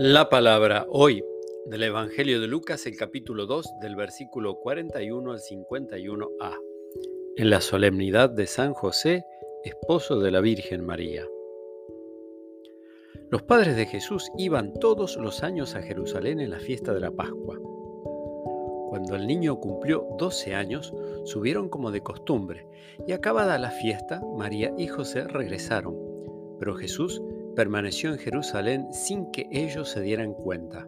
La palabra hoy del Evangelio de Lucas, el capítulo 2, del versículo 41 al 51a, en la solemnidad de San José, esposo de la Virgen María. Los padres de Jesús iban todos los años a Jerusalén en la fiesta de la Pascua. Cuando el niño cumplió 12 años, subieron como de costumbre, y acabada la fiesta, María y José regresaron, pero Jesús permaneció en Jerusalén sin que ellos se dieran cuenta.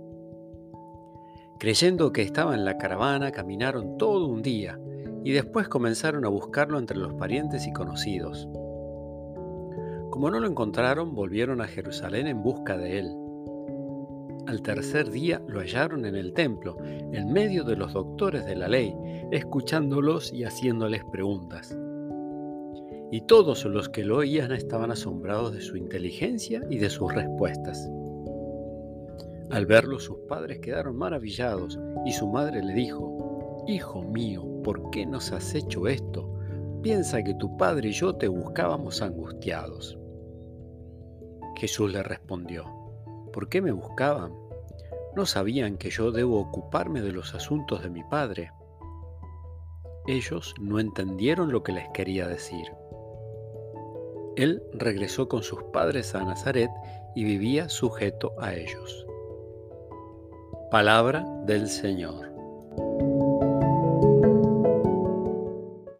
Creyendo que estaba en la caravana, caminaron todo un día y después comenzaron a buscarlo entre los parientes y conocidos. Como no lo encontraron, volvieron a Jerusalén en busca de él. Al tercer día lo hallaron en el templo, en medio de los doctores de la ley, escuchándolos y haciéndoles preguntas y todos los que lo oían estaban asombrados de su inteligencia y de sus respuestas. Al verlo sus padres quedaron maravillados y su madre le dijo, Hijo mío, ¿por qué nos has hecho esto? Piensa que tu padre y yo te buscábamos angustiados. Jesús le respondió, ¿por qué me buscaban? ¿No sabían que yo debo ocuparme de los asuntos de mi padre? Ellos no entendieron lo que les quería decir. Él regresó con sus padres a Nazaret y vivía sujeto a ellos. Palabra del Señor.